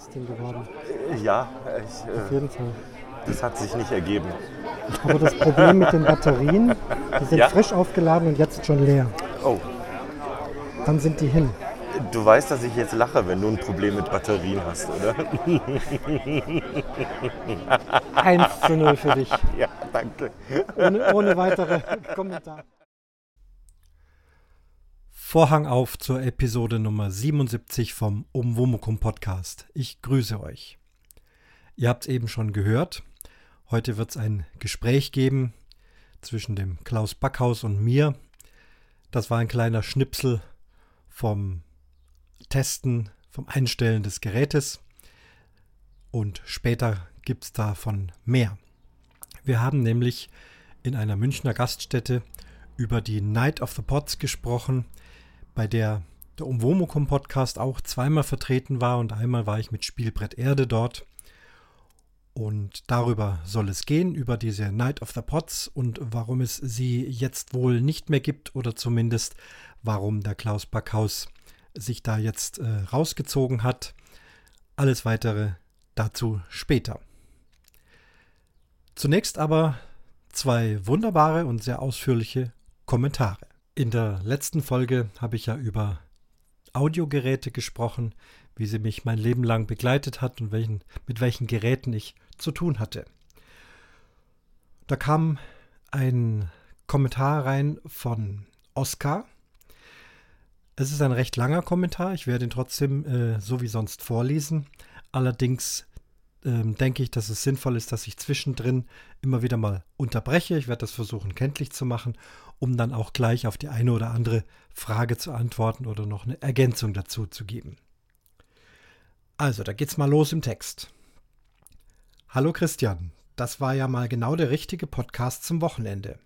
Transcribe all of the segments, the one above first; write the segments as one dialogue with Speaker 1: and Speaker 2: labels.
Speaker 1: Sopranistin geworden.
Speaker 2: Ja, ich,
Speaker 1: Auf
Speaker 2: äh,
Speaker 1: jeden Fall.
Speaker 2: das hat sich nicht ergeben.
Speaker 1: Aber das Problem mit den Batterien, die sind
Speaker 2: Ja.
Speaker 1: frisch aufgeladen und jetzt schon leer.
Speaker 2: Oh,
Speaker 1: Dann sind die hin.
Speaker 2: du weißt, dass ich jetzt lache, wenn du ein Problem mit Batterien hast, oder?
Speaker 1: 1 zu 0 für dich.
Speaker 2: Ja, danke.
Speaker 1: Ohne, ohne weitere Kommentar. Vorhang auf zur Episode Nummer 77 vom Umwomukum Podcast. Ich grüße euch. Ihr habt es eben schon gehört. Heute wird es ein Gespräch geben zwischen dem Klaus Backhaus und mir. Das war ein kleiner Schnipsel vom Testen, vom Einstellen des Gerätes. Und später gibt es davon mehr. Wir haben nämlich in einer Münchner Gaststätte über die Night of the Pots gesprochen, bei der der Umwomukum Podcast auch zweimal vertreten war und einmal war ich mit Spielbrett Erde dort. Und darüber soll es gehen, über diese Night of the Pots und warum es sie jetzt wohl nicht mehr gibt oder zumindest warum der Klaus Backhaus sich da jetzt äh, rausgezogen hat. Alles weitere dazu später. Zunächst aber zwei wunderbare und sehr ausführliche Kommentare. In der letzten Folge habe ich ja über Audiogeräte gesprochen, wie sie mich mein Leben lang begleitet hat und welchen, mit welchen Geräten ich zu tun hatte. Da kam ein Kommentar rein von Oskar. Es ist ein recht langer Kommentar, ich werde ihn trotzdem äh, so wie sonst vorlesen. Allerdings ähm, denke ich, dass es sinnvoll ist, dass ich zwischendrin immer wieder mal unterbreche. Ich werde das versuchen kenntlich zu machen, um dann auch gleich auf die eine oder andere Frage zu antworten oder noch eine Ergänzung dazu zu geben. Also, da geht's mal los im Text. Hallo Christian, das war ja mal genau der richtige Podcast zum Wochenende.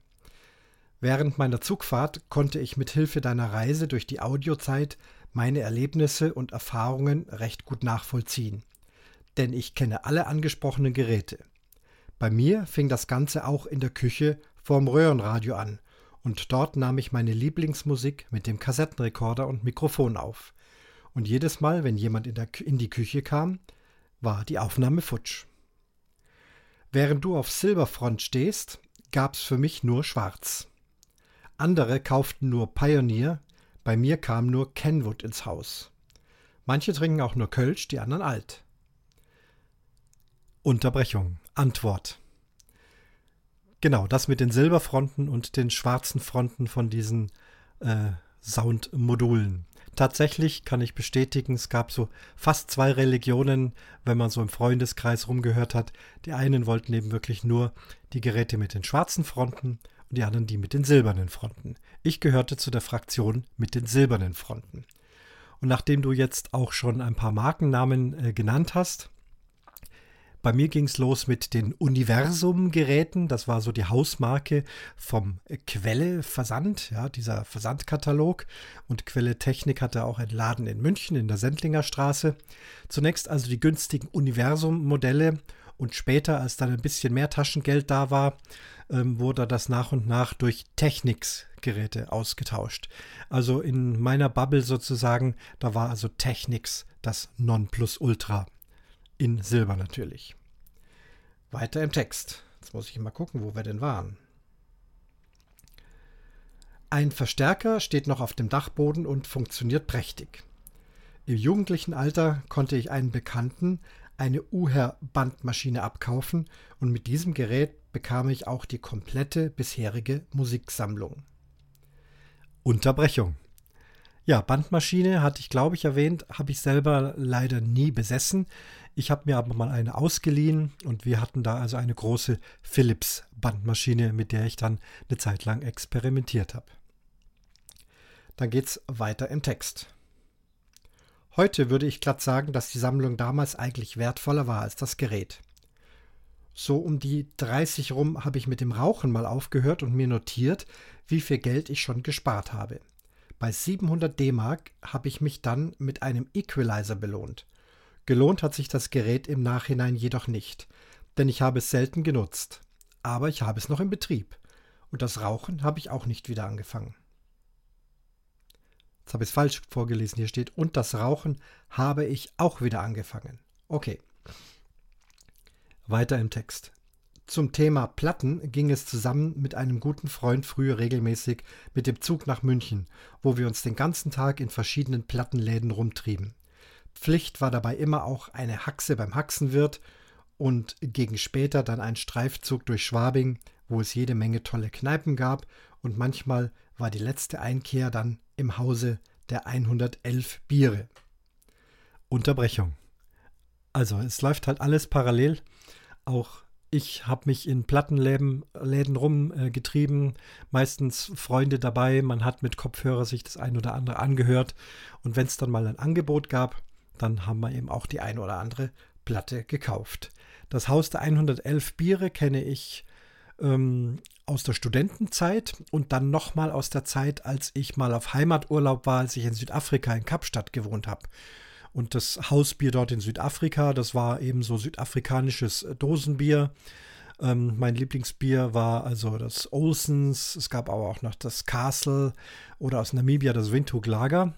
Speaker 1: Während meiner Zugfahrt konnte ich mit Hilfe deiner Reise durch die Audiozeit meine Erlebnisse und Erfahrungen recht gut nachvollziehen denn ich kenne alle angesprochenen Geräte. Bei mir fing das Ganze auch in der Küche vorm Röhrenradio an und dort nahm ich meine Lieblingsmusik mit dem Kassettenrekorder und Mikrofon auf. Und jedes Mal, wenn jemand in, der, in die Küche kam, war die Aufnahme futsch. Während du auf Silberfront stehst, gab's für mich nur Schwarz. Andere kauften nur Pioneer, bei mir kam nur Kenwood ins Haus. Manche trinken auch nur Kölsch, die anderen alt. Unterbrechung. Antwort. Genau, das mit den Silberfronten und den schwarzen Fronten von diesen äh, Soundmodulen. Tatsächlich kann ich bestätigen, es gab so fast zwei Religionen, wenn man so im Freundeskreis rumgehört hat. Die einen wollten eben wirklich nur die Geräte mit den schwarzen Fronten und die anderen die mit den silbernen Fronten. Ich gehörte zu der Fraktion mit den silbernen Fronten. Und nachdem du jetzt auch schon ein paar Markennamen äh, genannt hast, bei mir ging es los mit den Universum-Geräten. Das war so die Hausmarke vom Quelle Versand, ja, dieser Versandkatalog. Und Quelle Technik hatte auch einen Laden in München in der Sendlinger Straße. Zunächst also die günstigen Universum-Modelle und später, als dann ein bisschen mehr Taschengeld da war, ähm, wurde das nach und nach durch Technics-Geräte ausgetauscht. Also in meiner Bubble sozusagen, da war also Technics das Nonplusultra. In Silber natürlich. Weiter im Text. Jetzt muss ich mal gucken, wo wir denn waren. Ein Verstärker steht noch auf dem Dachboden und funktioniert prächtig. Im jugendlichen Alter konnte ich einen Bekannten eine Uher-Bandmaschine abkaufen und mit diesem Gerät bekam ich auch die komplette bisherige Musiksammlung. Unterbrechung. Ja, Bandmaschine hatte ich, glaube ich, erwähnt, habe ich selber leider nie besessen. Ich habe mir aber mal eine ausgeliehen und wir hatten da also eine große Philips Bandmaschine, mit der ich dann eine Zeit lang experimentiert habe. Dann geht's weiter im Text. Heute würde ich glatt sagen, dass die Sammlung damals eigentlich wertvoller war als das Gerät. So um die 30 rum habe ich mit dem Rauchen mal aufgehört und mir notiert, wie viel Geld ich schon gespart habe. Bei 700 D-Mark habe ich mich dann mit einem Equalizer belohnt. Gelohnt hat sich das Gerät im Nachhinein jedoch nicht, denn ich habe es selten genutzt. Aber ich habe es noch im Betrieb. Und das Rauchen habe ich auch nicht wieder angefangen. Jetzt habe ich es falsch vorgelesen. Hier steht, und das Rauchen habe ich auch wieder angefangen. Okay. Weiter im Text. Zum Thema Platten ging es zusammen mit einem guten Freund früher regelmäßig mit dem Zug nach München, wo wir uns den ganzen Tag in verschiedenen Plattenläden rumtrieben. Pflicht war dabei immer auch eine Haxe beim Haxenwirt und gegen später dann ein Streifzug durch Schwabing, wo es jede Menge tolle Kneipen gab und manchmal war die letzte Einkehr dann im Hause der 111 Biere. Unterbrechung. Also es läuft halt alles parallel. Auch ich habe mich in Plattenläden Läden rumgetrieben, äh, meistens Freunde dabei, man hat mit Kopfhörer sich das ein oder andere angehört und wenn es dann mal ein Angebot gab, dann haben wir eben auch die ein oder andere Platte gekauft. Das Haus der 111 Biere kenne ich ähm, aus der Studentenzeit und dann nochmal aus der Zeit, als ich mal auf Heimaturlaub war, als ich in Südafrika in Kapstadt gewohnt habe. Und das Hausbier dort in Südafrika, das war eben so südafrikanisches Dosenbier. Ähm, mein Lieblingsbier war also das Olsens. Es gab aber auch noch das Castle oder aus Namibia das Windhoek Lager.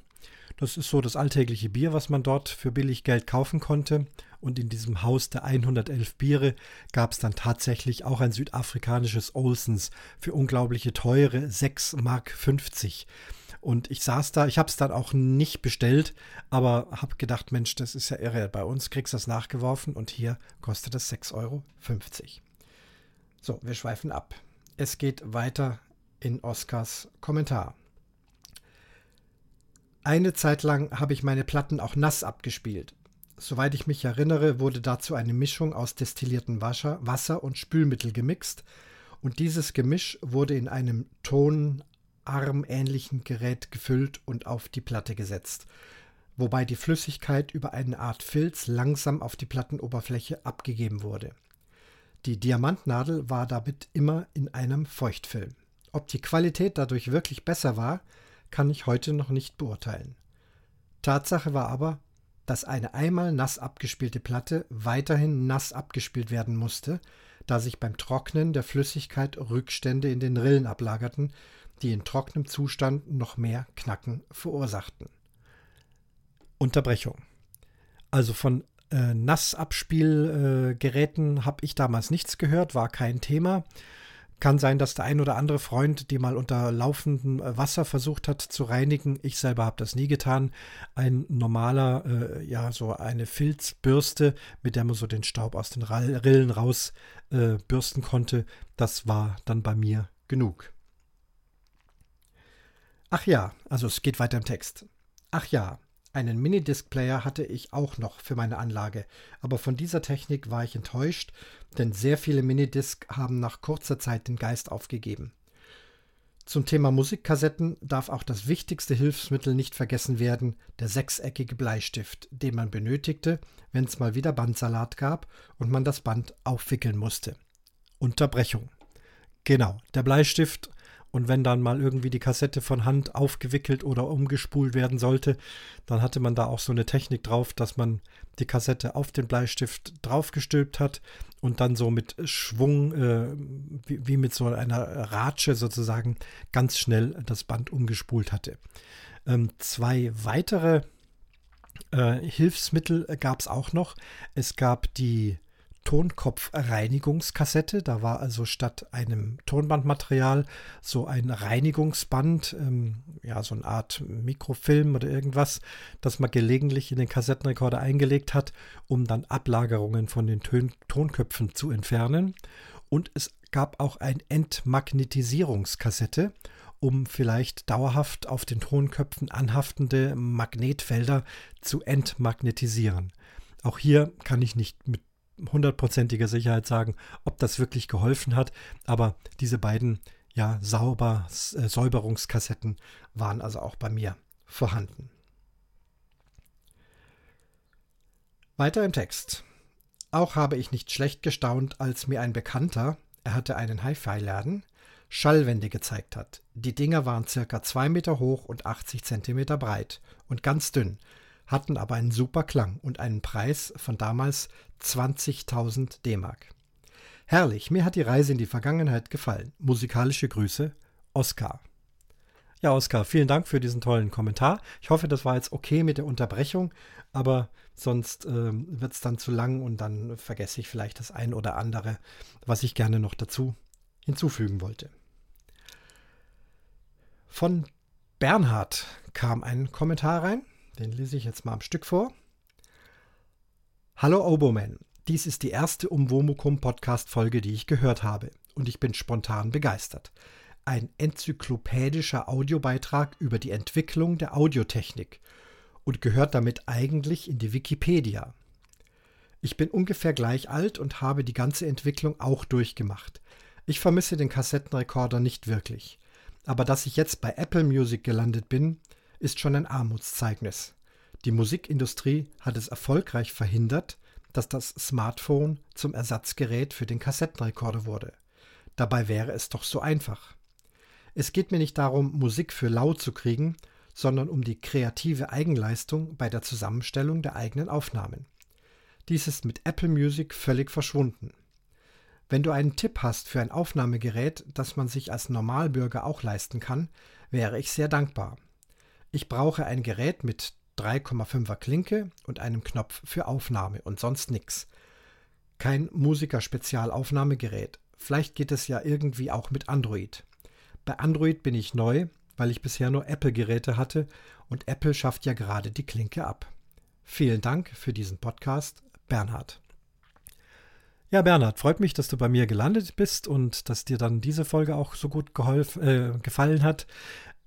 Speaker 1: Das ist so das alltägliche Bier, was man dort für billig Geld kaufen konnte. Und in diesem Haus der 111 Biere gab es dann tatsächlich auch ein südafrikanisches Olsens für unglaubliche teure 6,50 Mark. Und ich saß da, ich habe es dann auch nicht bestellt, aber habe gedacht, Mensch, das ist ja irre. Bei uns kriegst du das nachgeworfen und hier kostet es 6,50 Euro. So, wir schweifen ab. Es geht weiter in Oscars Kommentar. Eine Zeit lang habe ich meine Platten auch nass abgespielt. Soweit ich mich erinnere, wurde dazu eine Mischung aus destilliertem Wasser, Wasser und Spülmittel gemixt und dieses Gemisch wurde in einem tonarmähnlichen Gerät gefüllt und auf die Platte gesetzt, wobei die Flüssigkeit über eine Art Filz langsam auf die Plattenoberfläche abgegeben wurde. Die Diamantnadel war damit immer in einem Feuchtfilm. Ob die Qualität dadurch wirklich besser war, kann ich heute noch nicht beurteilen. Tatsache war aber, dass eine einmal nass abgespielte Platte weiterhin nass abgespielt werden musste, da sich beim Trocknen der Flüssigkeit Rückstände in den Rillen ablagerten, die in trockenem Zustand noch mehr Knacken verursachten. Unterbrechung. Also von äh, Nassabspielgeräten äh, habe ich damals nichts gehört, war kein Thema. Kann sein, dass der ein oder andere Freund die mal unter laufendem äh, Wasser versucht hat zu reinigen. Ich selber habe das nie getan. Ein normaler, äh, ja, so eine Filzbürste, mit der man so den Staub aus den Rillen raus äh, konnte, das war dann bei mir genug. Ach ja, also es geht weiter im Text. Ach ja, einen Minidisc-Player hatte ich auch noch für meine Anlage, aber von dieser Technik war ich enttäuscht, denn sehr viele Minidisc haben nach kurzer Zeit den Geist aufgegeben. Zum Thema Musikkassetten darf auch das wichtigste Hilfsmittel nicht vergessen werden, der sechseckige Bleistift, den man benötigte, wenn es mal wieder Bandsalat gab und man das Band aufwickeln musste. Unterbrechung. Genau, der Bleistift und wenn dann mal irgendwie die Kassette von Hand aufgewickelt oder umgespult werden sollte, dann hatte man da auch so eine Technik drauf, dass man die Kassette auf den Bleistift draufgestülpt hat und dann so mit Schwung, äh, wie, wie, mit so einer Ratsche sozusagen, ganz schnell das Band umgespult hatte. Ähm, zwei weitere äh, Hilfsmittel gab es auch noch. Es gab die Tonkopfreinigungskassette. Da war also statt einem Tonbandmaterial so ein Reinigungsband, ähm, ja, so eine Art Mikrofilm oder irgendwas, das man gelegentlich in den Kassettenrekorder eingelegt hat, um dann Ablagerungen von den Tön Tonköpfen zu entfernen. Und es gab auch ein Entmagnetisierungskassette, um vielleicht dauerhaft auf den Tonköpfen anhaftende Magnetfelder zu entmagnetisieren. Auch hier kann ich nicht mit hundertprozentiger Sicherheit sagen, ob das wirklich geholfen hat. Aber diese beiden ja, sauber, äh, Säuberungskassetten waren also auch bei mir vorhanden. Weiter im Text. Auch habe ich nicht schlecht gestaunt, als mir ein Bekannter, er hatte einen Hi-Fi-Laden, Schallwände gezeigt hat. Die Dinger waren circa 2 Meter hoch und 80 Zentimeter breit und ganz dünn, hatten aber einen super Klang und einen Preis von damals 20.000 D-Mark. Herrlich, mir hat die Reise in die Vergangenheit gefallen. Musikalische Grüße, Oskar. Ja, Oskar, vielen Dank für diesen tollen Kommentar. Ich hoffe, das war jetzt okay mit der Unterbrechung, aber sonst ähm, wird es dann zu lang und dann vergesse ich vielleicht das ein oder andere, was ich gerne noch dazu hinzufügen wollte. Von Bernhard kam ein Kommentar rein, den lese ich jetzt mal am Stück vor. Hallo Oboman, dies ist die erste Umwomukum Podcast Folge, die ich gehört habe und ich bin spontan begeistert ein enzyklopädischer Audiobeitrag über die Entwicklung der Audiotechnik und gehört damit eigentlich in die Wikipedia. Ich bin ungefähr gleich alt und habe die ganze Entwicklung auch durchgemacht. Ich vermisse den Kassettenrekorder nicht wirklich. Aber dass ich jetzt bei Apple Music gelandet bin, ist schon ein Armutszeugnis. Die Musikindustrie hat es erfolgreich verhindert, dass das Smartphone zum Ersatzgerät für den Kassettenrekorder wurde. Dabei wäre es doch so einfach. Es geht mir nicht darum, Musik für laut zu kriegen, sondern um die kreative Eigenleistung bei der Zusammenstellung der eigenen Aufnahmen. Dies ist mit Apple Music völlig verschwunden. Wenn du einen Tipp hast für ein Aufnahmegerät, das man sich als Normalbürger auch leisten kann, wäre ich sehr dankbar. Ich brauche ein Gerät mit 3,5er Klinke und einem Knopf für Aufnahme und sonst nichts. Kein Musiker-Spezialaufnahmegerät. Vielleicht geht es ja irgendwie auch mit Android. Bei Android bin ich neu, weil ich bisher nur Apple-Geräte hatte und Apple schafft ja gerade die Klinke ab. Vielen Dank für diesen Podcast, Bernhard. Ja, Bernhard, freut mich, dass du bei mir gelandet bist und dass dir dann diese Folge auch so gut geholfen, äh, gefallen hat.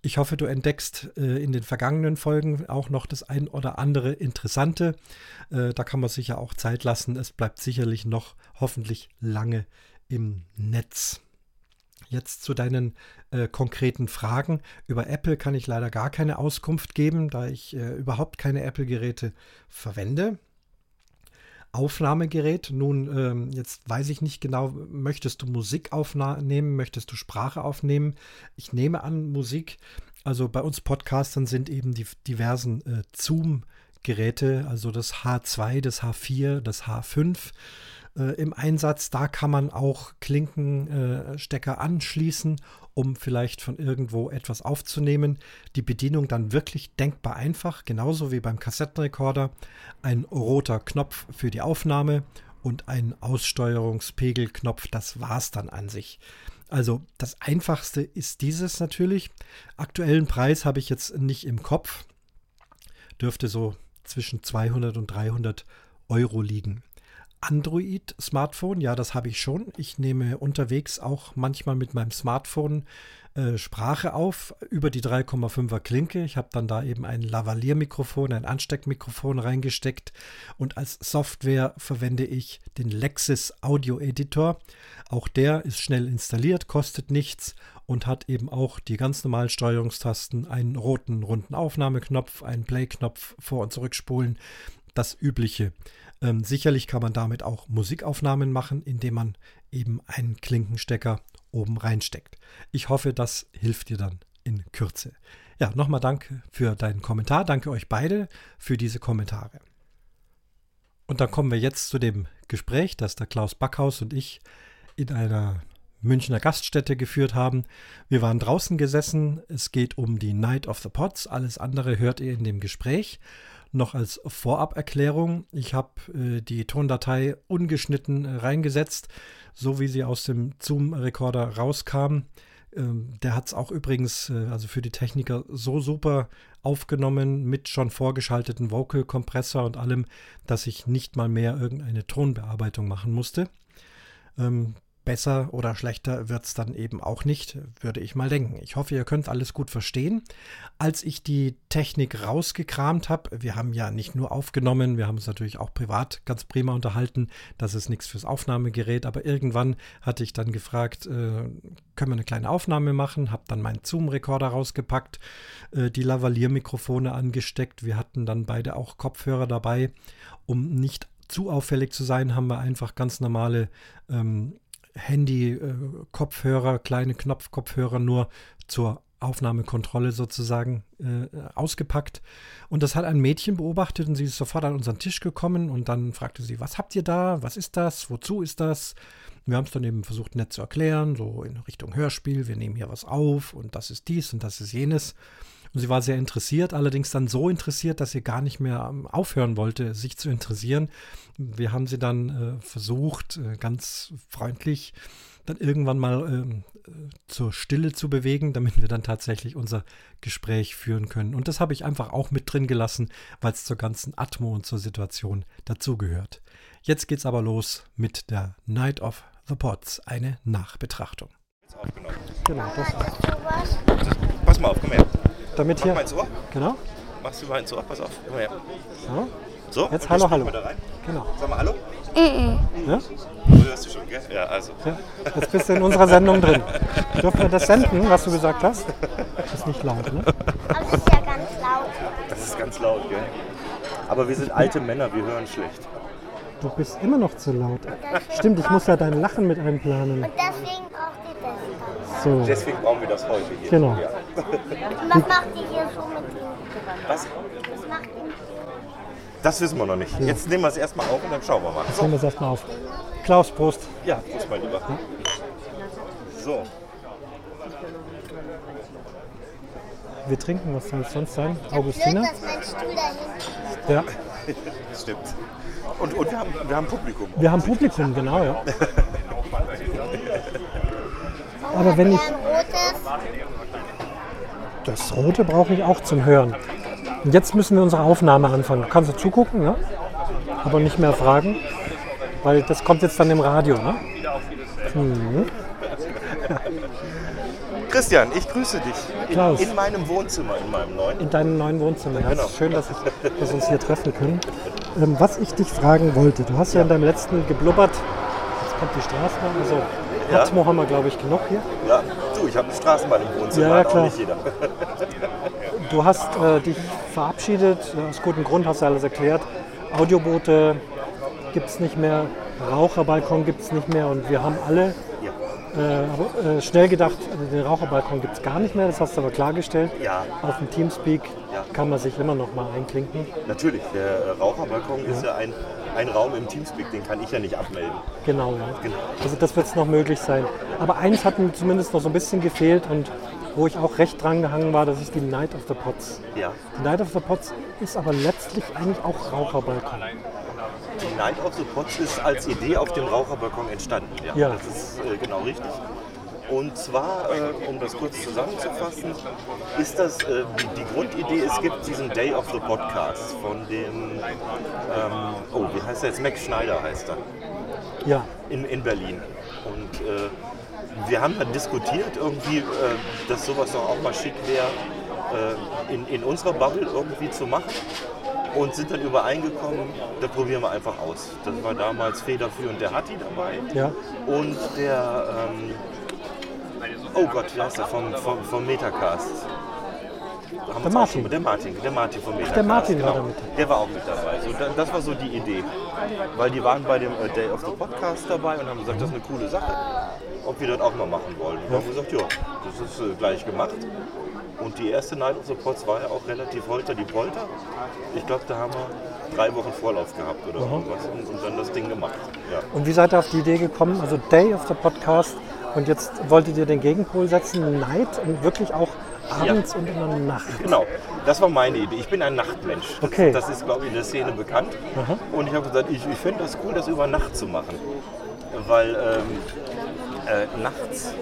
Speaker 1: Ich hoffe, du entdeckst äh, in den vergangenen Folgen auch noch das ein oder andere Interessante. Äh, da kann man sich ja auch Zeit lassen. Es bleibt sicherlich noch hoffentlich lange im Netz. Jetzt zu deinen äh, konkreten Fragen. Über Apple kann ich leider gar keine Auskunft geben, da ich äh, überhaupt keine Apple-Geräte verwende. Aufnahmegerät. Nun, ähm, jetzt weiß ich nicht genau, möchtest du Musik aufnehmen, möchtest du Sprache aufnehmen? Ich nehme an, Musik. Also bei uns Podcastern sind eben die diversen äh, Zoom-Geräte, also das H2, das H4, das H5 äh, im Einsatz. Da kann man auch Klinkenstecker anschließen, um vielleicht von irgendwo etwas aufzunehmen. Die Bedienung dann wirklich denkbar einfach, genauso wie beim Kassettenrekorder. Ein roter Knopf für die Aufnahme und ein Aussteuerungspegelknopf, das war es dann an sich. Also das einfachste ist dieses natürlich. Aktuellen Preis habe ich jetzt nicht im Kopf. Dürfte so zwischen 200 und 300 Euro liegen. Android-Smartphone, ja, das habe ich schon. Ich nehme unterwegs auch manchmal mit meinem Smartphone äh, Sprache auf über die 3,5er Klinke. Ich habe dann da eben ein Lavalier-Mikrofon, ein Ansteckmikrofon reingesteckt und als Software verwende ich den Lexis Audio Editor. Auch der ist schnell installiert, kostet nichts und hat eben auch die ganz normalen Steuerungstasten, einen roten runden Aufnahmeknopf, einen Play-Knopf vor- und zurückspulen, das übliche. Ähm, sicherlich kann man damit auch Musikaufnahmen machen, indem man eben einen Klinkenstecker oben reinsteckt. Ich hoffe, das hilft dir dann in Kürze. Ja, nochmal danke für deinen Kommentar. Danke euch beide für diese Kommentare. Und dann kommen wir jetzt zu dem Gespräch, das der Klaus Backhaus und ich in einer Münchner Gaststätte geführt haben. Wir waren draußen gesessen. Es geht um die Night of the Pots. Alles andere hört ihr in dem Gespräch noch als Voraberklärung. Ich habe äh, die Tondatei ungeschnitten äh, reingesetzt, so wie sie aus dem Zoom-Rekorder rauskam. Ähm, der hat es auch übrigens, äh, also für die Techniker, so super aufgenommen mit schon vorgeschalteten Vocal-Kompressor und allem, dass ich nicht mal mehr irgendeine Tonbearbeitung machen musste. Ähm, besser oder schlechter wird es dann eben auch nicht, würde ich mal denken. Ich hoffe, ihr könnt alles gut verstehen. Als ich die Technik rausgekramt habe, wir haben ja nicht nur aufgenommen, wir haben uns natürlich auch privat ganz prima unterhalten. Das ist nichts fürs Aufnahmegerät, aber irgendwann hatte ich dann gefragt, äh, können wir eine kleine Aufnahme machen? Habe dann meinen Zoom-Rekorder rausgepackt, äh, die Lavalier-Mikrofone angesteckt. Wir hatten dann beide auch Kopfhörer dabei. Um nicht zu auffällig zu sein, haben wir einfach ganz normale ähm, Handy-Kopfhörer, äh, kleine Knopfkopfhörer nur zur Aufnahmekontrolle sozusagen äh, ausgepackt. Und das hat ein Mädchen beobachtet und sie ist sofort an unseren Tisch gekommen und dann fragte sie, was habt ihr da? Was ist das? Wozu ist das? Wir haben es dann eben versucht nett zu erklären, so in Richtung Hörspiel, wir nehmen hier was auf und das ist dies und das ist jenes. Und sie war sehr interessiert, allerdings dann so interessiert, dass sie gar nicht mehr ähm, aufhören wollte, sich zu interessieren. Wir haben sie dann äh, versucht, äh, ganz freundlich dann irgendwann mal ähm, äh, zur Stille zu bewegen, damit wir dann tatsächlich unser Gespräch führen können. Und das habe ich einfach auch mit drin gelassen, weil es zur ganzen Atmo und zur Situation dazugehört. Jetzt geht's aber los mit der Night of the Pots, eine Nachbetrachtung.
Speaker 2: Genau, das. Pass mal auf, komm her.
Speaker 1: Damit
Speaker 2: Mach
Speaker 1: hier.
Speaker 2: mal ins Ohr.
Speaker 1: Genau.
Speaker 2: Machst du mal ins Ohr, pass auf. Komm her.
Speaker 1: So.
Speaker 2: So,
Speaker 1: Jetzt
Speaker 2: und
Speaker 1: hallo, hallo.
Speaker 2: wir Da rein.
Speaker 1: Genau.
Speaker 2: Sag mal Hallo.
Speaker 1: Ja?
Speaker 2: Du hörst du schon, gell? Ja, also.
Speaker 1: Ja. Jetzt bist du in unserer Sendung drin. Dürfen wir das senden, was du gesagt hast? Ist nicht laut, ne?
Speaker 3: Aber es ist ja ganz laut.
Speaker 2: Das ist ganz laut, gell? Aber wir sind alte Männer, wir hören schlecht.
Speaker 1: Du bist immer noch zu laut. Stimmt, ich muss ja dein Lachen mit einplanen.
Speaker 3: Und deswegen das.
Speaker 1: So,
Speaker 2: Deswegen brauchen wir das heute hier.
Speaker 1: genau.
Speaker 2: Ja.
Speaker 3: Und was macht ihr hier so mit ihm?
Speaker 2: Was?
Speaker 3: Was macht ihr?
Speaker 2: Das wissen wir noch nicht. Jetzt nehmen wir es erstmal auf und dann schauen wir mal. So.
Speaker 1: Nehmen wir es erstmal auf. Klaus, Prost.
Speaker 2: Ja, Prost, mein Lieber. So,
Speaker 1: Wir trinken, was soll es sonst sein?
Speaker 3: Blöd,
Speaker 1: Augustina?
Speaker 3: dass mein Stuhl da hinten
Speaker 1: Ja.
Speaker 2: stimmt. Und, und wir, haben, wir haben Publikum.
Speaker 1: Wir haben Publikum, genau, ja. Aber wenn ich. Das Rote brauche ich auch zum Hören. Und jetzt müssen wir unsere Aufnahme anfangen. Du kannst du zugucken, ne? aber nicht mehr fragen, weil das kommt jetzt dann im Radio. Ne? Mhm.
Speaker 2: Christian, ich grüße dich.
Speaker 1: Klaus.
Speaker 2: In, in meinem Wohnzimmer, in meinem neuen.
Speaker 1: In deinem neuen Wohnzimmer. Ja,
Speaker 2: Genau.
Speaker 1: es ist schön, dass, ich, dass wir uns hier treffen können. Ähm, was ich dich fragen wollte, du hast ja in deinem letzten geblubbert, jetzt kommt die Straßenbahn, also
Speaker 2: Ja.
Speaker 1: Atmo haben wir glaube ich genug hier.
Speaker 2: Ja, du, ich habe eine Straßenbahn im Wohnzimmer,
Speaker 1: Ja, ja, klar.
Speaker 2: nicht jeder.
Speaker 1: Du hast äh, dich verabschiedet, aus gutem Grund hast du alles erklärt. Audioboote gibt es nicht mehr, Raucherbalkon gibt es nicht mehr und wir haben alle
Speaker 2: Ja.
Speaker 1: äh, äh, schnell gedacht, den Raucherbalkon gibt es gar nicht mehr, das hast du aber klargestellt.
Speaker 2: Ja.
Speaker 1: Auf dem Teamspeak
Speaker 2: Ja.
Speaker 1: kann man sich immer noch mal einklinken.
Speaker 2: Natürlich, der Raucherbalkon ist ja ein, ein Raum im Teamspeak, den kann ich ja nicht abmelden.
Speaker 1: Genau, ja.
Speaker 2: Genau.
Speaker 1: Also das wird es noch möglich sein. Aber eins hat mir zumindest noch so ein bisschen gefehlt und wo ich auch recht dran gehangen war, das ist die Night of the Pots.
Speaker 2: Ja.
Speaker 1: Die Night of the Pots ist aber letztlich eigentlich auch Raucherbalkon.
Speaker 2: Die Night of the Pots ist als Idee auf dem Raucherbalkon entstanden. Ja,
Speaker 1: Ja.
Speaker 2: das ist äh, genau richtig. Und zwar, äh, um das kurz zusammenzufassen, ist das äh, die, Grundidee, es gibt diesen Day of the Podcast von dem, ähm, oh, wie heißt er jetzt? Max Schneider heißt er.
Speaker 1: Ja,
Speaker 2: in, in Berlin. Und äh, wir haben dann diskutiert irgendwie, äh, dass sowas doch auch mal schick wäre, äh, in, in unserer Bubble irgendwie zu machen. Und sind dann übereingekommen, da probieren wir einfach aus. Das war damals federführend der Hatti dabei
Speaker 1: ja.
Speaker 2: und der, ähm, oh Gott, wie heißt der, vom, vom, vom Metacast. Uns auch
Speaker 1: Martin.
Speaker 2: schon- Der Martin, der Martin vom Metacast.
Speaker 1: der Martin war
Speaker 2: genau.
Speaker 1: da mit.
Speaker 2: Der war auch mit dabei. So, da- das war so die Idee. Weil die waren bei dem äh, Day of the Podcast dabei und haben gesagt, das ist eine coole Sache, ob wir das auch mal machen wollen. Und wir haben gesagt, ja, das ist äh, gleich gemacht. Und die erste Night of the Pots war ja auch relativ holter die Polter. Ich glaube, da haben wir drei Wochen Vorlauf gehabt oder irgendwas und, und dann das Ding gemacht. Ja.
Speaker 1: Und wie seid ihr auf die Idee gekommen? Also Day of the Podcast und jetzt wolltet ihr den Gegenpol setzen, Night und wirklich auch abends und in der Nacht.
Speaker 2: Genau, das war meine Idee. Ich bin ein Nachtmensch. Das,
Speaker 1: Okay.
Speaker 2: das ist, glaube ich, in der Szene bekannt. Und ich habe gesagt, ich, ich finde das cool, das über Nacht zu machen. Weil ähm, äh, nachts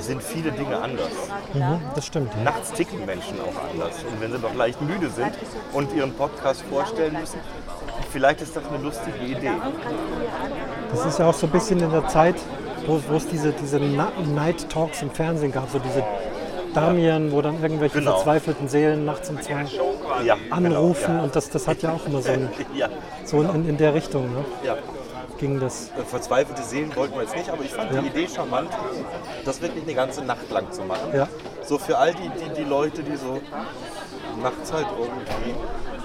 Speaker 2: sind viele Dinge anders.
Speaker 1: Mhm, das stimmt. Ja.
Speaker 2: Nachts ticken Menschen auch anders. Und wenn sie noch leicht müde sind und ihren Podcast vorstellen müssen, vielleicht ist das eine lustige Idee.
Speaker 1: Das ist ja auch so ein bisschen in der Zeit, wo, es diese, diese Night Talks im Fernsehen gab, so diese Damien, wo dann irgendwelche
Speaker 2: Genau.
Speaker 1: verzweifelten Seelen nachts um zwei
Speaker 2: Ja,
Speaker 1: anrufen
Speaker 2: Genau,
Speaker 1: und das, das hat ja auch immer so, ein,
Speaker 2: ja.
Speaker 1: so in, in der Richtung ne?
Speaker 2: ja, ja.
Speaker 1: ging das.
Speaker 2: Äh, Verzweifelte Seelen wollten wir jetzt nicht, aber ich fand die Idee charmant, das wirklich eine ganze Nacht lang zu machen.
Speaker 1: Ja.
Speaker 2: So für all die, die, die Leute, die so nachts halt irgendwie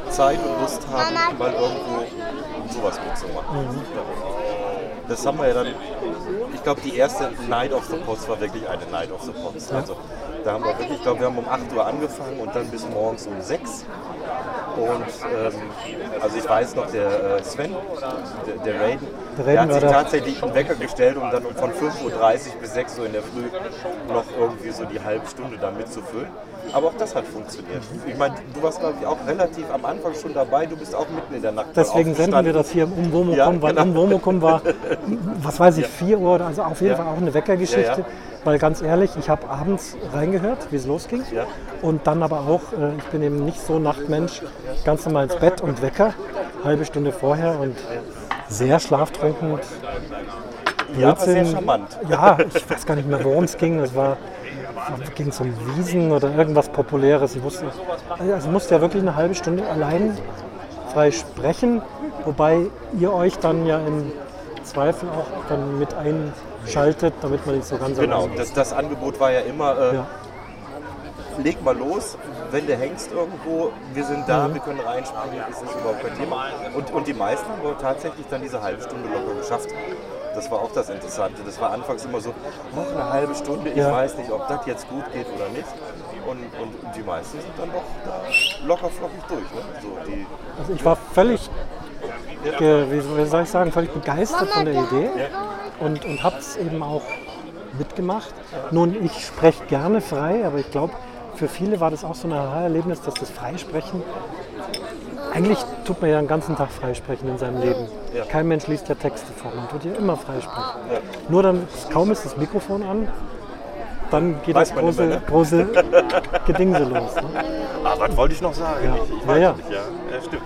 Speaker 2: Zeit und Lust haben, mal irgendwo sowas mitzumachen. Das haben wir ja dann, ich glaube, die erste Night of the Pots war wirklich eine Night of the Pots. Also da haben wir wirklich, ich glaube, wir haben um 8 Uhr angefangen und dann bis morgens um 6. Und ähm, also ich weiß noch, der äh, Sven, der, der Raiden,
Speaker 1: Der
Speaker 2: der,
Speaker 1: Raiden
Speaker 2: hat sich tatsächlich einen Wecker gestellt, um dann von 5.30 Uhr bis 6 Uhr in der Früh noch irgendwie so die halbe Stunde da mitzufüllen. Aber auch das hat funktioniert. Ich meine, du warst, glaube ich, auch relativ am Anfang schon dabei. Du bist auch mitten in der Nacht
Speaker 1: Deswegen senden wir das hier im Umwomukum,
Speaker 2: Ja,
Speaker 1: weil
Speaker 2: genau.
Speaker 1: Umwomukum war, was weiß ich, 4 Uhr, oder- also auf jeden
Speaker 2: Ja.
Speaker 1: Fall auch eine Weckergeschichte.
Speaker 2: Ja.
Speaker 1: Weil ganz ehrlich, ich habe abends reingehört, wie es losging. Und dann aber auch, äh, ich bin eben nicht so Nachtmensch, ganz normal ins Bett und Wecker, halbe Stunde vorher und sehr schlaftrunken.
Speaker 2: Ja, aber sehr
Speaker 1: Blödsinn.
Speaker 2: charmant.
Speaker 1: Ja, ich weiß gar nicht mehr, worum es ging. Es war ging es um Wiesen oder irgendwas Populäres. Ich wusste, also ich musste ja wirklich eine halbe Stunde allein frei sprechen, wobei ihr euch dann ja im Zweifel auch dann mit einschaltet, damit man nicht so ganz
Speaker 2: Genau, das, das Angebot war ja immer, äh,
Speaker 1: Ja.
Speaker 2: leg mal los, wenn du hängst irgendwo, wir sind da,
Speaker 1: Mhm.
Speaker 2: wir können reinspringen, ist das überhaupt kein Thema. Und, und die meisten haben tatsächlich dann diese halbe Stunde locker geschafft. Das war auch das Interessante. Das war anfangs immer so, noch eine halbe Stunde, ich
Speaker 1: Ja.
Speaker 2: weiß nicht, ob das jetzt gut geht oder nicht. Und, und, die meisten sind dann doch da locker flockig durch. Ne? So,
Speaker 1: Also ich war völlig, wie, wie soll ich sagen, völlig begeistert von der Idee und, und habe es eben auch mitgemacht. Nun, ich spreche gerne frei, aber ich glaube, für viele war das auch so ein Aha-Erlebnis, dass das Freisprechen, eigentlich tut man ja den ganzen Tag freisprechen in seinem Leben.
Speaker 2: Ja.
Speaker 1: Kein Mensch liest ja Texte vor, man tut ja immer freisprechen. Nur dann, kaum ist das Mikrofon an, dann geht
Speaker 2: Weiß
Speaker 1: das große,
Speaker 2: mehr, ne?
Speaker 1: große Gedingse los. Ne?
Speaker 2: ah, was wollte ich noch sagen?
Speaker 1: Ja.
Speaker 2: Ich, ich
Speaker 1: Ja, ja.
Speaker 2: nicht, ja. ja. Stimmt.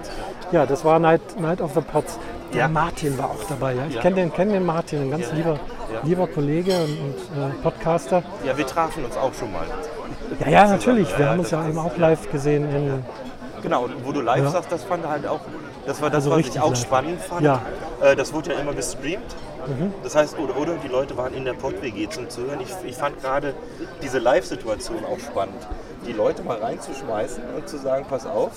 Speaker 1: Ja, das war Night, Night of the Pots. Der
Speaker 2: Ja.
Speaker 1: Martin war auch dabei. Ja? Ich
Speaker 2: Ja.
Speaker 1: kenne den, kenn den Martin, ein ganz lieber,
Speaker 2: Ja.
Speaker 1: lieber Kollege und, und äh, Podcaster.
Speaker 2: Ja, wir trafen uns auch schon mal.
Speaker 1: Ja, ja, natürlich. Wir
Speaker 2: Ja,
Speaker 1: haben uns ja eben auch live gesehen. In,
Speaker 2: Genau, und wo du live
Speaker 1: Ja.
Speaker 2: sagst, das fand halt auch, das war das,
Speaker 1: Also
Speaker 2: was ich auch
Speaker 1: live.
Speaker 2: spannend fand.
Speaker 1: Ja. Mhm.
Speaker 2: Äh, das wurde ja immer gestreamt. Das heißt, oder, oder die Leute waren in der Pod-WG zum Zuhören. Ich, ich fand gerade diese Live-Situation auch spannend. Die Leute mal reinzuschmeißen und zu sagen, pass auf,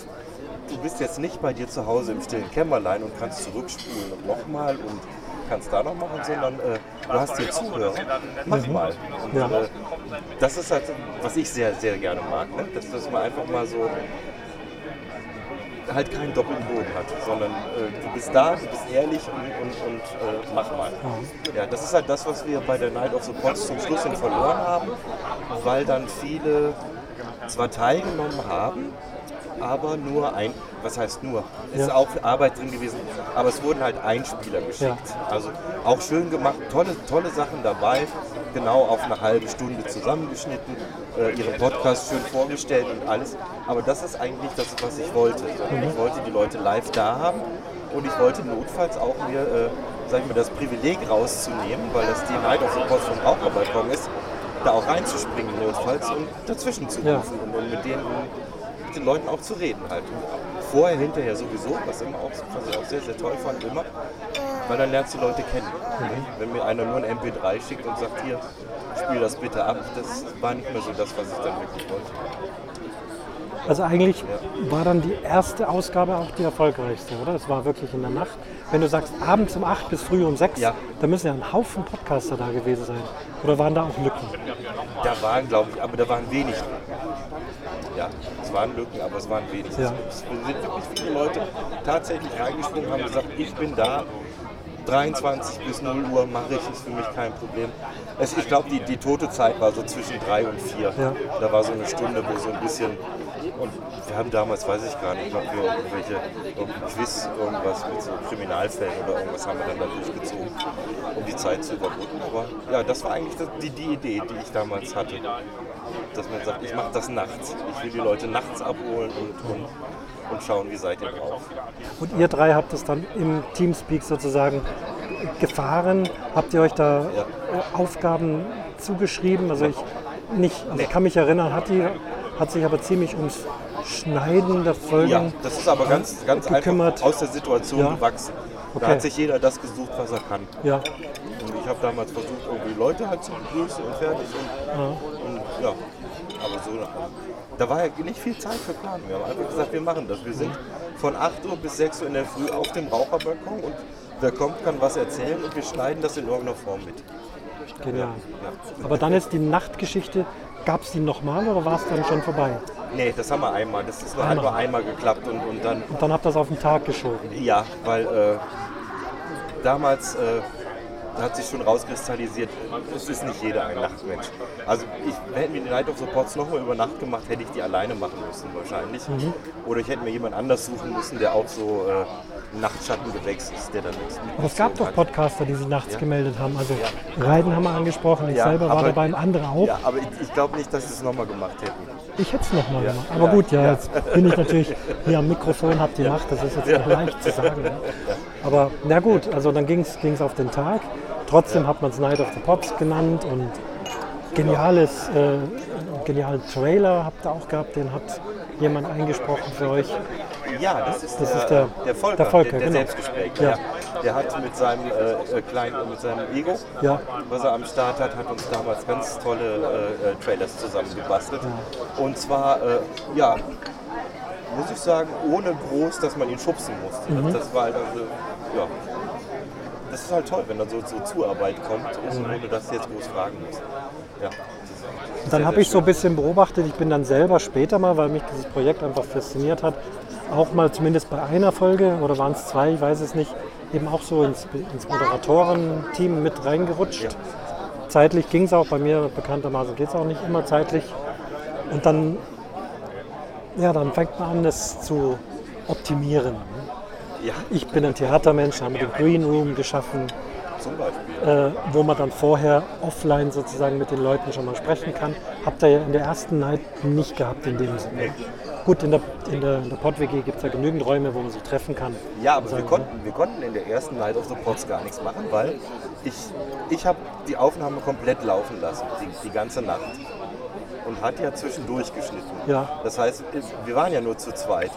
Speaker 2: du bist jetzt nicht bei dir zu Hause im stillen Kämmerlein und kannst zurückspulen und nochmal und kannst da noch machen, sondern äh, du hast hier Zuhörer, mach mal. Und,
Speaker 1: Mhm. Ja.
Speaker 2: äh, das ist halt, was ich sehr, sehr gerne mag, ne? dass, dass man einfach mal so halt keinen doppelten Boden hat, sondern äh, du bist da, du bist ehrlich und, und, und äh, mach mal. Ja, das ist halt das, was wir bei der Night of the Pots zum Schluss hin verloren haben, weil dann viele zwar teilgenommen haben, aber nur ein, was heißt nur? Es ist
Speaker 1: Ja.
Speaker 2: auch Arbeit drin gewesen, aber es wurden halt Einspieler geschickt. Also auch schön gemacht, tolle, tolle Sachen dabei, genau auf eine halbe Stunde zusammengeschnitten, äh, ihren Podcast schön vorgestellt und alles. Aber das ist eigentlich das, was ich wollte. Ich wollte die Leute live da haben und ich wollte notfalls auch mir, äh, sag ich mal, das Privileg rauszunehmen, weil das die Night of the Post vom Raucherbalkon ist, da auch reinzuspringen notfalls und dazwischen zu
Speaker 1: Ja.
Speaker 2: rufen und, und mit denen mit den Leuten auch zu reden halt. Vorher, hinterher sowieso, was immer auch, was ich auch sehr, sehr toll fand, immer, weil dann lernst du Leute kennen. Wenn mir einer nur ein MP3 schickt und sagt, hier, spiel das bitte ab, das war nicht mehr so das, was ich dann wirklich wollte.
Speaker 1: also eigentlich war dann die erste Ausgabe auch die erfolgreichste, oder? Es war wirklich in der Nacht. Wenn du sagst, abends um 8 bis früh um 6,
Speaker 2: Ja.
Speaker 1: da müssen ja ein Haufen Podcaster da gewesen sein. Oder waren da auch Lücken?
Speaker 2: Da waren, glaube ich, aber da waren wenig. Ja, es waren Lücken, aber es waren wenig.
Speaker 1: Ja.
Speaker 2: Es sind wirklich viele Leute tatsächlich reingesprungen, haben gesagt, ich bin da. 23 bis 0 Uhr mache ich, ist für mich kein Problem. Es, ich glaube, die, die tote Zeit war so zwischen 3 und 4.
Speaker 1: Ja.
Speaker 2: Da war so eine Stunde, wo so ein bisschen. Und wir haben damals, weiß ich gar nicht, ich glaube, wir irgendwelche Quiz, irgendwas mit so Kriminalfällen oder irgendwas haben wir dann da durchgezogen, um die Zeit zu überbrücken. Aber ja, das war eigentlich die, die Idee, die ich damals hatte. Dass man sagt, ich mache das nachts. Ich will die Leute nachts abholen und, und, und schauen, wie seid ihr drauf.
Speaker 1: Und ihr drei habt es dann im Teamspeak sozusagen gefahren. Habt ihr euch da
Speaker 2: Ja.
Speaker 1: äh, Aufgaben zugeschrieben? Also ich nicht, also ich kann mich erinnern, hat die hat sich aber ziemlich ums Schneiden der Folgen
Speaker 2: Ja, das ist aber ganz, ganz
Speaker 1: gekümmert.
Speaker 2: einfach aus der Situation
Speaker 1: Ja.
Speaker 2: gewachsen. Da
Speaker 1: Okay.
Speaker 2: hat sich jeder das gesucht, was er kann.
Speaker 1: Ja,
Speaker 2: Und ich habe damals versucht, irgendwie Leute halt zu begrüßen und fertig. Und, und ja, Aber so, da war ja nicht viel Zeit für Planung. Wir haben einfach gesagt, wir machen das. Wir sind von 8 Uhr bis 6 Uhr in der Früh auf dem Raucherbalkon und wer kommt, kann was erzählen und wir schneiden das in irgendeiner Form mit.
Speaker 1: Genial. Aber dann ist die Nachtgeschichte, gab es die nochmal oder war es dann schon vorbei?
Speaker 2: Nee, das haben wir einmal. Das ist nur
Speaker 1: Einmal.
Speaker 2: einmal, einmal geklappt und, und dann,
Speaker 1: Und dann habt ihr das auf den Tag geschoben.
Speaker 2: ja, weil äh, damals äh, hat sich schon rauskristallisiert, es ist nicht jeder ein Nachtmensch. Also ich, hätten wir die Night of the Pots nochmal über Nacht gemacht, hätte ich die alleine machen müssen wahrscheinlich.
Speaker 1: Mhm.
Speaker 2: Oder ich hätte mir jemand anders suchen müssen, der auch so äh, Nachtschattengewächs ist, der dann nichts
Speaker 1: Aber es gab doch. Podcaster, die sich nachts gemeldet haben. Also Reiden haben wir angesprochen, ich
Speaker 2: Ja,
Speaker 1: selber war
Speaker 2: aber-
Speaker 1: dabei, andere auch.
Speaker 2: Ja, aber ich, ich glaube nicht, dass sie es nochmal gemacht hätten.
Speaker 1: Ich hätte es nochmal
Speaker 2: Ja.
Speaker 1: gemacht. Aber
Speaker 2: Ja.
Speaker 1: gut, ja,
Speaker 2: Ja.
Speaker 1: jetzt bin ich natürlich hier am Mikrofon, hab die Macht, das ist jetzt auch leicht zu sagen. Ne? Aber na gut, also dann ging es auf den Tag. Trotzdem hat man es Night of the Pops genannt und geniales, äh, genialen Trailer habt ihr auch gehabt, den hat jemand eingesprochen für euch.
Speaker 2: Ja, das ist,
Speaker 1: Das
Speaker 2: der,
Speaker 1: ist der-
Speaker 2: der Volker,
Speaker 1: der Volker,
Speaker 2: der
Speaker 1: genau.
Speaker 2: Selbstgespräch.
Speaker 1: Ja.
Speaker 2: Ja. Der hat mit seinem äh, äh, kleinen, mit seinem Ego,
Speaker 1: Ja.
Speaker 2: was er am Start hat, hat uns damals ganz tolle äh, äh, Trailers zusammengebastelt. Und zwar, äh, ja, muss ich sagen, ohne groß, dass man ihn schubsen musste.
Speaker 1: Mhm.
Speaker 2: Das, war halt also, ja. Das ist halt toll, wenn dann so zur Zuarbeit kommt, und ohne dass du jetzt groß fragen musst. Ja.
Speaker 1: Dann habe ich so ein bisschen beobachtet, ich bin dann selber später mal, weil mich dieses Projekt einfach fasziniert hat, auch mal zumindest bei einer Folge oder waren es zwei, ich weiß es nicht, eben auch so ins, ins Moderatorenteam mit reingerutscht. Zeitlich ging es auch, bei mir bekanntermaßen geht es auch nicht immer zeitlich. Und dann, ja, dann fängt man an, das zu optimieren.
Speaker 2: ja,
Speaker 1: Ich bin ein Theatermensch, haben den Green Room geschaffen,
Speaker 2: zum Beispiel.
Speaker 1: äh, wo man dann vorher offline sozusagen mit den Leuten schon mal sprechen kann. Habt ihr ja in der ersten Night nicht gehabt in dem Sinne. Gut, in der, in der, in der Pod-WG gibt es ja genügend Räume, wo man sich treffen kann.
Speaker 2: Ja, aber wir konnten, wir konnten in der ersten Night of the Pots gar nichts machen, weil ich, ich habe die Aufnahme komplett laufen lassen, die, die ganze Nacht. Und hat ja zwischendurch geschnitten.
Speaker 1: Ja.
Speaker 2: Das heißt, wir waren ja nur zu zweit.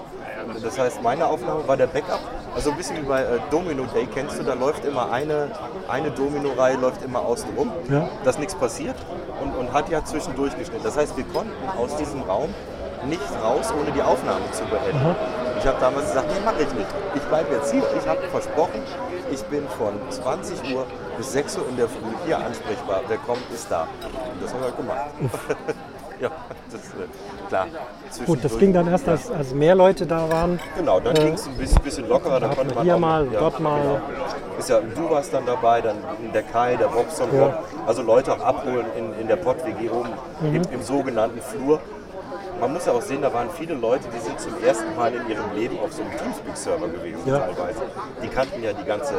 Speaker 2: Und Das heißt, meine Aufnahme war der Backup. Also ein bisschen wie bei äh, Domino Day, kennst du, da läuft immer eine, eine Domino-Reihe läuft immer außen rum,
Speaker 1: Ja.
Speaker 2: dass nichts passiert und, und hat ja zwischendurch geschnitten. Das heißt, wir konnten aus diesem Raum nicht raus, ohne die Aufnahme zu beenden. Ich habe damals gesagt, nee, mache ich nicht. Ich bleibe jetzt hier. Ich habe versprochen, ich bin von 20 Uhr bis 6 Uhr in der Früh hier ansprechbar. Wer kommt, ist da. Und das haben wir gemacht. ja, das ist äh, klar.
Speaker 1: Gut, das ging dann erst, als, als mehr Leute da waren.
Speaker 2: Genau, dann
Speaker 1: Äh,
Speaker 2: ging es ein bisschen, bisschen lockerer. Dann
Speaker 1: hat
Speaker 2: konnte
Speaker 1: man hier
Speaker 2: auch-
Speaker 1: mal, dort mal.
Speaker 2: Genau. Ist ja, du warst dann dabei, dann der Kai, der Bobson,
Speaker 1: Ja.
Speaker 2: Also Leute auch abholen in, in der Pott-WG oben
Speaker 1: Mhm.
Speaker 2: im, im sogenannten Flur. Man muss ja auch sehen, da waren viele Leute, die sind zum ersten Mal in ihrem Leben auf so einem Teamspeak-Server gewesen
Speaker 1: Ja.
Speaker 2: teilweise. Die kannten ja die ganze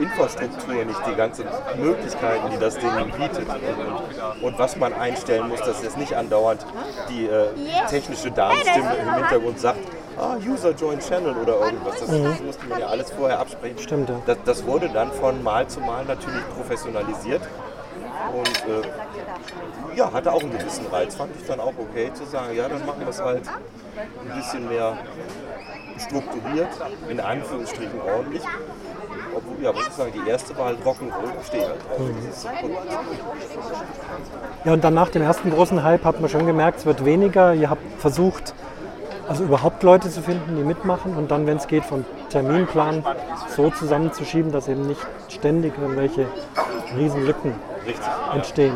Speaker 2: Infrastruktur nicht, die ganzen Möglichkeiten, die das Ding bietet. Und, und, was man einstellen muss, dass jetzt nicht andauernd die äh, technische Damenstimme im Hintergrund sagt, ah, User Join Channel oder irgendwas. Das, das musste man ja alles vorher absprechen.
Speaker 1: Stimmt, ja.
Speaker 2: Das, das wurde dann von Mal zu Mal natürlich professionalisiert. Und äh, ja, hatte auch einen gewissen Reiz. Fand ich dann auch okay zu sagen, ja, dann machen wir es halt ein bisschen mehr strukturiert, in Anführungsstrichen ordentlich. Obwohl, ja, muss ich sagen, die erste war halt Rock'n'Roll, stehe halt drauf. Cool.
Speaker 1: Ja, und dann nach dem ersten großen Hype hat man schon gemerkt, es wird weniger. Ihr habt versucht, also überhaupt Leute zu finden, die mitmachen und dann, wenn es geht, vom Terminplan so zusammenzuschieben, dass eben nicht ständig irgendwelche Riesenlücken entstehen.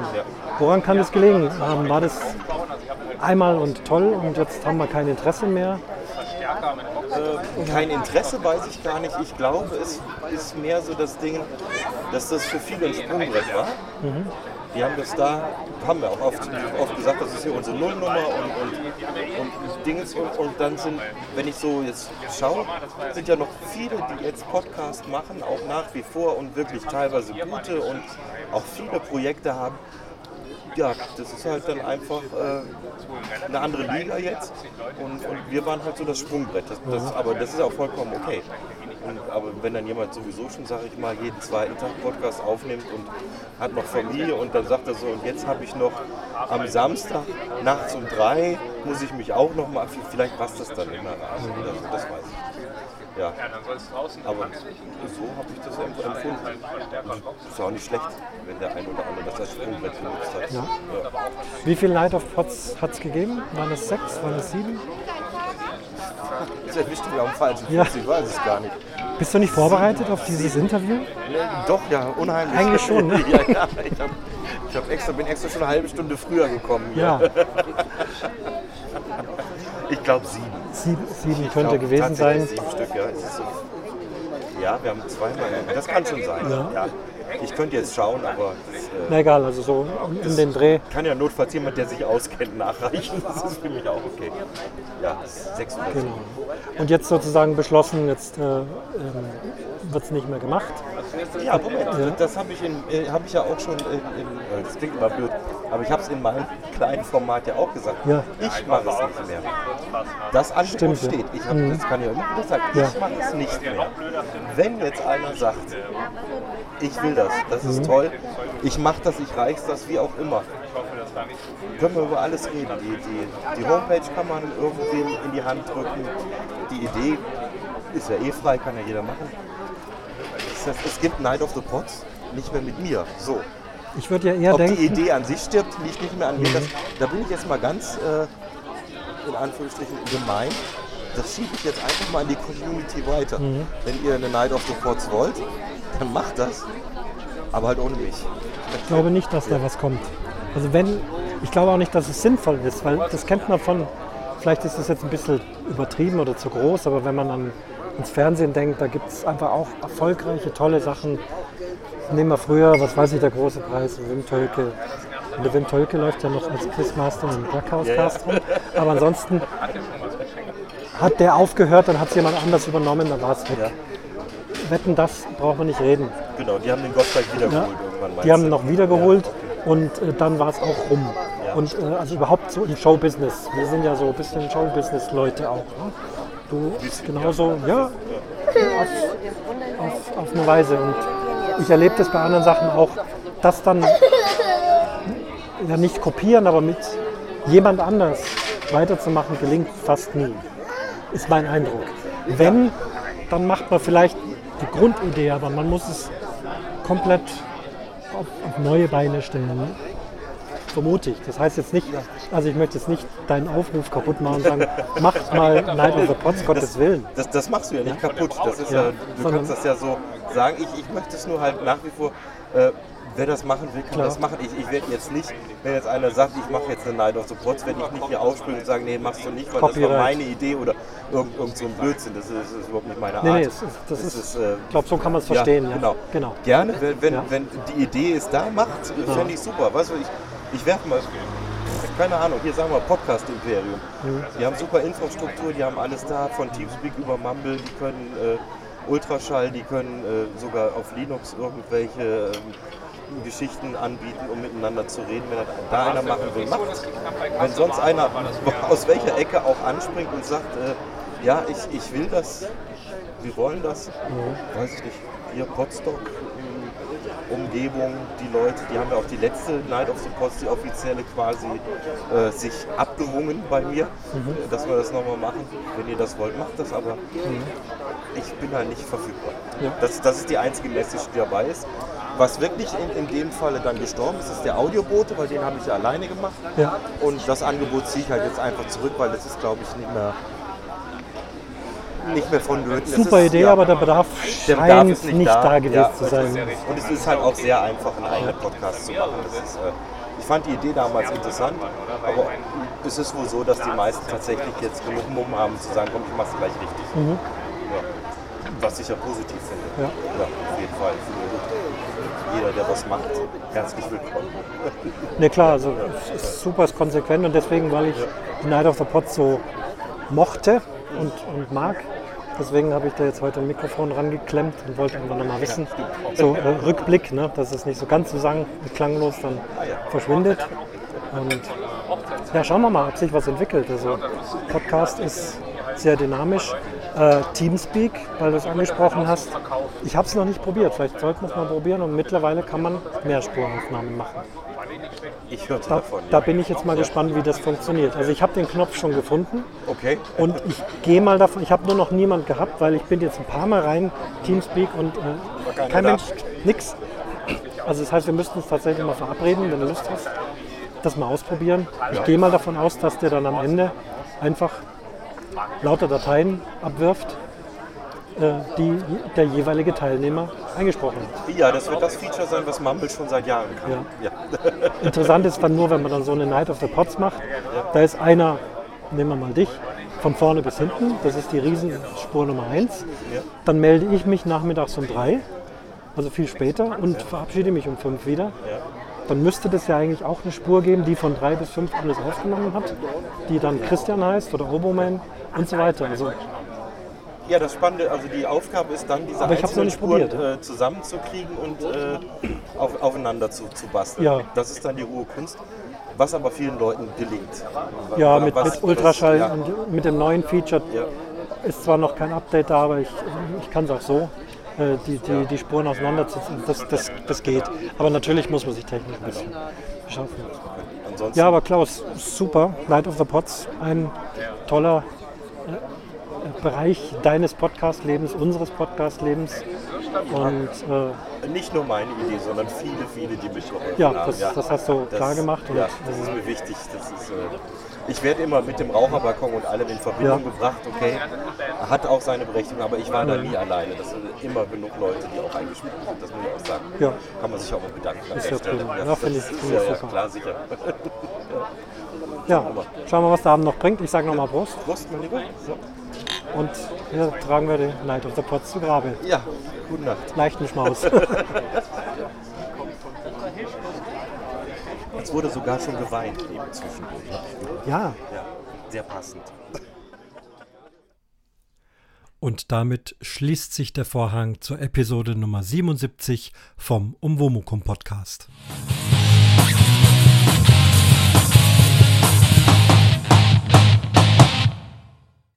Speaker 1: Woran kann das gelegen haben? War das einmal und toll und jetzt haben wir kein Interesse mehr?
Speaker 2: Kein Interesse weiß ich gar nicht. Ich glaube, es ist mehr so das Ding, dass das für viele ein Sprungbrett war. Die haben das da, haben wir auch oft, oft gesagt, das ist hier unsere Nullnummer und, und, und Dingens. Und, und dann sind, wenn ich so jetzt schaue, sind ja noch viele, die jetzt Podcast machen, auch nach wie vor und wirklich teilweise gute und auch viele Projekte haben. Ja, das ist halt dann einfach äh, eine andere Liga jetzt und, und wir waren halt so das Sprungbrett. Das, das, aber das ist auch vollkommen okay. Und, aber wenn dann jemand sowieso schon, sage ich mal, jeden zweiten Tag Podcast aufnimmt und hat noch Familie und dann sagt er so, und jetzt habe ich noch am Samstag nachts um drei muss ich mich auch noch mal, vielleicht passt das dann in der Nase oder so, das weiß ich. Ja, aber so habe ich das empf- empfunden. Ist auch nicht schlecht, wenn der ein oder andere das als Sprungbrett benutzt hat.
Speaker 1: Ja. Wie viel Night of Pots hat es gegeben? Waren es sechs? Waren es sieben?
Speaker 2: Das erwischt mich am falschen
Speaker 1: Ja.
Speaker 2: Ich weiß es gar nicht.
Speaker 1: Bist du nicht vorbereitet auf dieses Interview?
Speaker 2: Doch, ja, unheimlich.
Speaker 1: Eigentlich schon, ne?
Speaker 2: ja, ja, ich, hab, ich hab extra, bin extra schon eine halbe Stunde früher gekommen.
Speaker 1: Ja,
Speaker 2: Ich glaube sieben.
Speaker 1: Sieben, sieben könnte
Speaker 2: glaub,
Speaker 1: gewesen sein.
Speaker 2: Sieben Stück, ja. So, ja, wir haben zweimal. Das kann schon sein.
Speaker 1: Ja.
Speaker 2: Ja. Ich könnte jetzt schauen, aber das, äh,
Speaker 1: Na egal, also so um den Dreh.
Speaker 2: kann ja notfalls jemand, der sich auskennt, nachreichen. Das ist für mich auch okay. Ja, sechs oder sieben.
Speaker 1: Genau. Und jetzt sozusagen beschlossen, jetzt äh, ähm, wird es nicht mehr gemacht.
Speaker 2: Ja, Moment, das habe ich, in, äh, hab ich ja auch schon, in, in, äh, das klingt immer blöd, aber ich habe es in meinem kleinen Format ja auch gesagt.
Speaker 1: Ja.
Speaker 2: Ich mache es nicht mehr. Das Angebot
Speaker 1: Stimmt,
Speaker 2: steht. Ich hab, Das kann ja immer wieder sagen.
Speaker 1: Ja.
Speaker 2: Ich mache es nicht mehr. Wenn jetzt einer sagt, ich will das, das
Speaker 1: Mhm.
Speaker 2: ist toll, ich mache das, ich reich's das, wie auch immer, können wir über alles reden. Die, die, die Homepage kann man irgendwem in die Hand drücken. Die Idee ist ja eh frei, kann ja jeder machen. Es gibt Night of the Pots nicht mehr mit mir. So.
Speaker 1: Ich würde ja eher
Speaker 2: Ob die
Speaker 1: denken, Mhm.
Speaker 2: Idee an sich stirbt, liegt nicht mehr an mir. Das, da bin ich jetzt mal ganz, äh, in Anführungsstrichen, gemein. Das schiebe ich jetzt einfach mal in die Community weiter.
Speaker 1: Mhm.
Speaker 2: Wenn ihr eine Night of the Pots wollt, dann macht das. Aber halt ohne mich.
Speaker 1: ich glaube nicht, dass da was kommt. Also wenn, ich glaube auch nicht, dass es sinnvoll ist, weil das kennt man von, vielleicht ist das jetzt ein bisschen übertrieben oder zu groß, aber wenn man an, ans Fernsehen denkt, da gibt es einfach auch erfolgreiche, tolle Sachen. Nehmen wir früher, was weiß ich, der große Preis, Wim Tölke. Und der Wim Tölke läuft ja noch als Quizmaster im Backhaus-Cast rum. Aber ansonsten hat der aufgehört, dann hat es jemand anders übernommen, dann war es weg.
Speaker 2: Ja.
Speaker 1: Wetten, das braucht man nicht reden.
Speaker 2: Genau, die haben den Gottschalk wiedergeholt
Speaker 1: Ja.
Speaker 2: irgendwann.
Speaker 1: Die haben
Speaker 2: du?
Speaker 1: noch wiedergeholt und äh, dann war es auch rum.
Speaker 2: Ja.
Speaker 1: Und äh, also überhaupt so im Showbusiness. Wir sind ja so ein bisschen Showbusiness-Leute auch. Ne? Du genauso, ja, auf, auf, auf eine Weise. Und ich erlebe das bei anderen Sachen auch, dass dann ja nicht kopieren, aber mit jemand anders weiterzumachen, gelingt fast nie. Ist mein Eindruck. Wenn, dann macht man vielleicht die Grundidee, aber man muss es komplett auf, auf neue Beine stellen. Vermute ich. Das heißt jetzt nicht, also ich möchte jetzt nicht deinen Aufruf kaputt machen und sagen, macht mal Night of the Pots, Gottes Willen.
Speaker 2: Das, das machst du ja nicht kaputt. Das ist
Speaker 1: Ja.
Speaker 2: ja, du
Speaker 1: Sondern-
Speaker 2: kannst das ja so sagen. Ich, ich möchte es nur halt nach wie vor, äh, wer das machen will, kann
Speaker 1: Klar.
Speaker 2: das machen. Ich, ich werde jetzt nicht, wenn jetzt einer sagt, ich mache jetzt eine Night of the Pots, werde ich nicht hier aufspringen und sagen, nee, machst du nicht, weil das
Speaker 1: Copyright.
Speaker 2: war meine Idee oder irgend, irgend so ein Blödsinn. Das ist, das ist überhaupt nicht meine Art.
Speaker 1: Nee, nee, ist, das
Speaker 2: Es
Speaker 1: ist,
Speaker 2: äh,
Speaker 1: ich glaube, so kann man es verstehen. Ja,
Speaker 2: Genau.
Speaker 1: genau.
Speaker 2: Gerne, wenn, wenn,
Speaker 1: Ja.
Speaker 2: wenn die Idee ist da, macht, fände ich super. Weißt du, ich, ich werfe mal, keine Ahnung, hier sagen wir Podcast-Imperium.
Speaker 1: Mhm.
Speaker 2: Die haben super Infrastruktur, die haben alles da, von Teamspeak über Mumble, die können äh, Ultraschall, die können äh, sogar auf Linux irgendwelche ähm, Geschichten anbieten, um miteinander zu reden. Wenn da einer machen will, macht Wenn sonst einer aus welcher Ecke auch anspringt und sagt, äh, ja, ich, ich will das, wir wollen das, weiß ich nicht, hier Potsdok, Umgebung, die Leute, die haben ja auch die letzte Night of the Pots, die offizielle quasi äh, sich abgerungen bei mir, äh, dass wir das nochmal machen. Wenn ihr das wollt, macht das, aber ich bin halt nicht verfügbar.
Speaker 1: Ja.
Speaker 2: Das, das ist die einzige Message, die dabei ist. Was wirklich in, in dem Falle dann gestorben ist, ist der Audiobote, weil den habe ich ja alleine gemacht.
Speaker 1: Ja.
Speaker 2: Und das Angebot ziehe ich halt jetzt einfach zurück, weil das ist, glaube ich, nicht mehr, nicht mehr vonnöten.
Speaker 1: Super
Speaker 2: ist,
Speaker 1: Idee,
Speaker 2: ja,
Speaker 1: aber der Bedarf
Speaker 2: der
Speaker 1: scheint
Speaker 2: Bedarf ist
Speaker 1: nicht,
Speaker 2: nicht,
Speaker 1: da,
Speaker 2: da,
Speaker 1: gewesen
Speaker 2: Ja,
Speaker 1: zu sein.
Speaker 2: Und es ist halt auch sehr einfach, einen eigenen Podcast zu machen. Das ist, äh, ich fand die Idee damals interessant, aber es ist wohl so, dass die meisten tatsächlich jetzt genug Mumm haben, zu sagen, komm, ich mach's gleich richtig.
Speaker 1: Mhm.
Speaker 2: Ja. Was ich ja positiv finde.
Speaker 1: Ja.
Speaker 2: ja auf jeden Fall. Für jeder, der was macht, herzlich willkommen.
Speaker 1: Ne, klar, also es ist super ist konsequent und deswegen, weil ich Night of the Pots so mochte und, und mag, deswegen habe ich da jetzt heute ein Mikrofon rangeklemmt und wollte einfach nochmal wissen, so äh, Rückblick, ne, dass es nicht so ganz so sang klanglos dann verschwindet. Und ja, schauen wir mal, ob sich was entwickelt. Also Podcast ist sehr dynamisch. Äh, Teamspeak, weil du es angesprochen hast. Ich habe es noch nicht probiert. Vielleicht sollten wir es mal probieren und mittlerweile kann man Mehrspuraufnahmen machen.
Speaker 2: Ich hörte
Speaker 1: Da,
Speaker 2: davon.
Speaker 1: da
Speaker 2: ja.
Speaker 1: bin ich jetzt mal gespannt, wie das funktioniert. Also ich habe den Knopf schon gefunden
Speaker 2: Okay.
Speaker 1: und ich gehe mal davon, ich habe nur noch niemand gehabt, weil ich bin jetzt ein paar Mal rein, Teamspeak und äh, kein. Mensch, nix. Also das heißt, wir müssten uns tatsächlich mal verabreden, wenn du Lust hast, das mal ausprobieren. Ich gehe mal davon aus, dass der dann am Ende einfach lauter Dateien abwirft, die der jeweilige Teilnehmer eingesprochen hat.
Speaker 2: Ja, das wird das Feature sein, was Mumble schon seit Jahren kann.
Speaker 1: Ja.
Speaker 2: Ja.
Speaker 1: Interessant ist dann nur, wenn man dann so eine Night of the Pots macht, da ist einer, nehmen wir mal dich, von vorne bis hinten, das ist die Riesenspur Nummer 1.
Speaker 2: Ja.
Speaker 1: Dann melde ich mich nachmittags um drei, also viel später, und verabschiede mich um fünf wieder.
Speaker 2: Ja.
Speaker 1: Dann müsste das ja eigentlich auch eine Spur geben, die von drei bis fünf alles aufgenommen hat, die dann Christian heißt oder Oboman und so weiter. Also
Speaker 2: Ja, das Spannende, also die Aufgabe ist dann, diese einzelnen Spuren
Speaker 1: probiert.
Speaker 2: äh, zusammenzukriegen und äh, auf, aufeinander zu, zu basteln.
Speaker 1: Ja.
Speaker 2: Das ist dann die hohe Kunst, was aber vielen Leuten gelingt.
Speaker 1: ja,
Speaker 2: Was-
Speaker 1: mit,
Speaker 2: was-
Speaker 1: mit Ultraschall
Speaker 2: ja.
Speaker 1: und mit dem neuen Feature
Speaker 2: Ja.
Speaker 1: ist zwar noch kein Update da, aber ich, ich kann es auch so, äh, die, die, die Spuren auseinanderzuziehen. Das, das, das geht. Aber natürlich muss man sich technisch ein bisschen beschaffen.
Speaker 2: Ansonsten,
Speaker 1: Ja, aber Klaus, super. Light of the Pots, ein toller Bereich deines Podcast-Lebens, unseres Podcast-Lebens. Und äh,
Speaker 2: nicht nur meine Idee, sondern viele, viele, die mich geholfen
Speaker 1: Ja,
Speaker 2: haben.
Speaker 1: das- das hast du klar gemacht
Speaker 2: ja, das ist mir wichtig. Das ist, äh, ich werde immer mit dem Raucherbalkon und allem in Verbindung
Speaker 1: Ja.
Speaker 2: gebracht. Okay, hat auch seine Berechtigung, aber ich war da nie alleine. Das sind immer genug Leute, die auch eingespielt sind. Das muss ich auch sagen.
Speaker 1: Ja.
Speaker 2: Kann man sich auch mal bedanken. an
Speaker 1: Ist ja prima.
Speaker 2: Das-
Speaker 1: Ja, finde
Speaker 2: das
Speaker 1: ich- ich
Speaker 2: ja, ja,
Speaker 1: super.
Speaker 2: klar, sicher.
Speaker 1: ja, schauen wir, was der Abend noch bringt. Ich sage nochmal Prost.
Speaker 2: Prost, mein Lieber. So.
Speaker 1: Und hier tragen wir den Light of the Pots zu Grabe.
Speaker 2: Ja, gute Nacht.
Speaker 1: Leichten Schmaus.
Speaker 2: Jetzt wurde sogar schon geweint eben zwischendurch.
Speaker 1: ja,
Speaker 2: Ja, sehr passend.
Speaker 1: Und damit schließt sich der Vorhang zur Episode Nummer 77 vom Umwomukum Podcast.